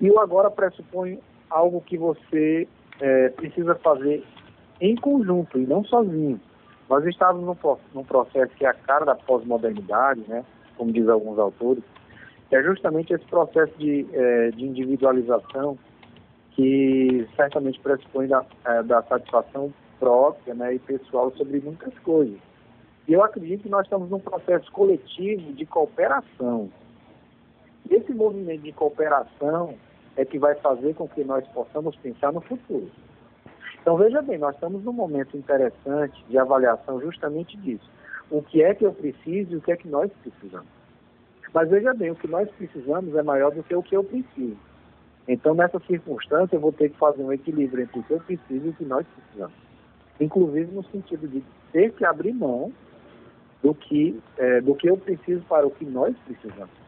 E o agora pressupõe algo que você é, precisa fazer em conjunto e não sozinho. Nós estamos num, num processo que é a cara da pós-modernidade, né, como diz alguns autores, é justamente esse processo de, é, de individualização que certamente pressupõe da, é, da satisfação própria né, e pessoal sobre muitas coisas. E eu acredito que nós estamos num processo coletivo de cooperação. Esse movimento de cooperação é que vai fazer com que nós possamos pensar no futuro. Então, veja bem, nós estamos num momento interessante de avaliação justamente disso. O que é que eu preciso e o que é que nós precisamos. Mas veja bem, o que nós precisamos é maior do que o que eu preciso. Então, nessa circunstância, eu vou ter que fazer um equilíbrio entre o que eu preciso e o que nós precisamos. Inclusive no sentido de ter que abrir mão do que, é, do que eu preciso para o que nós precisamos.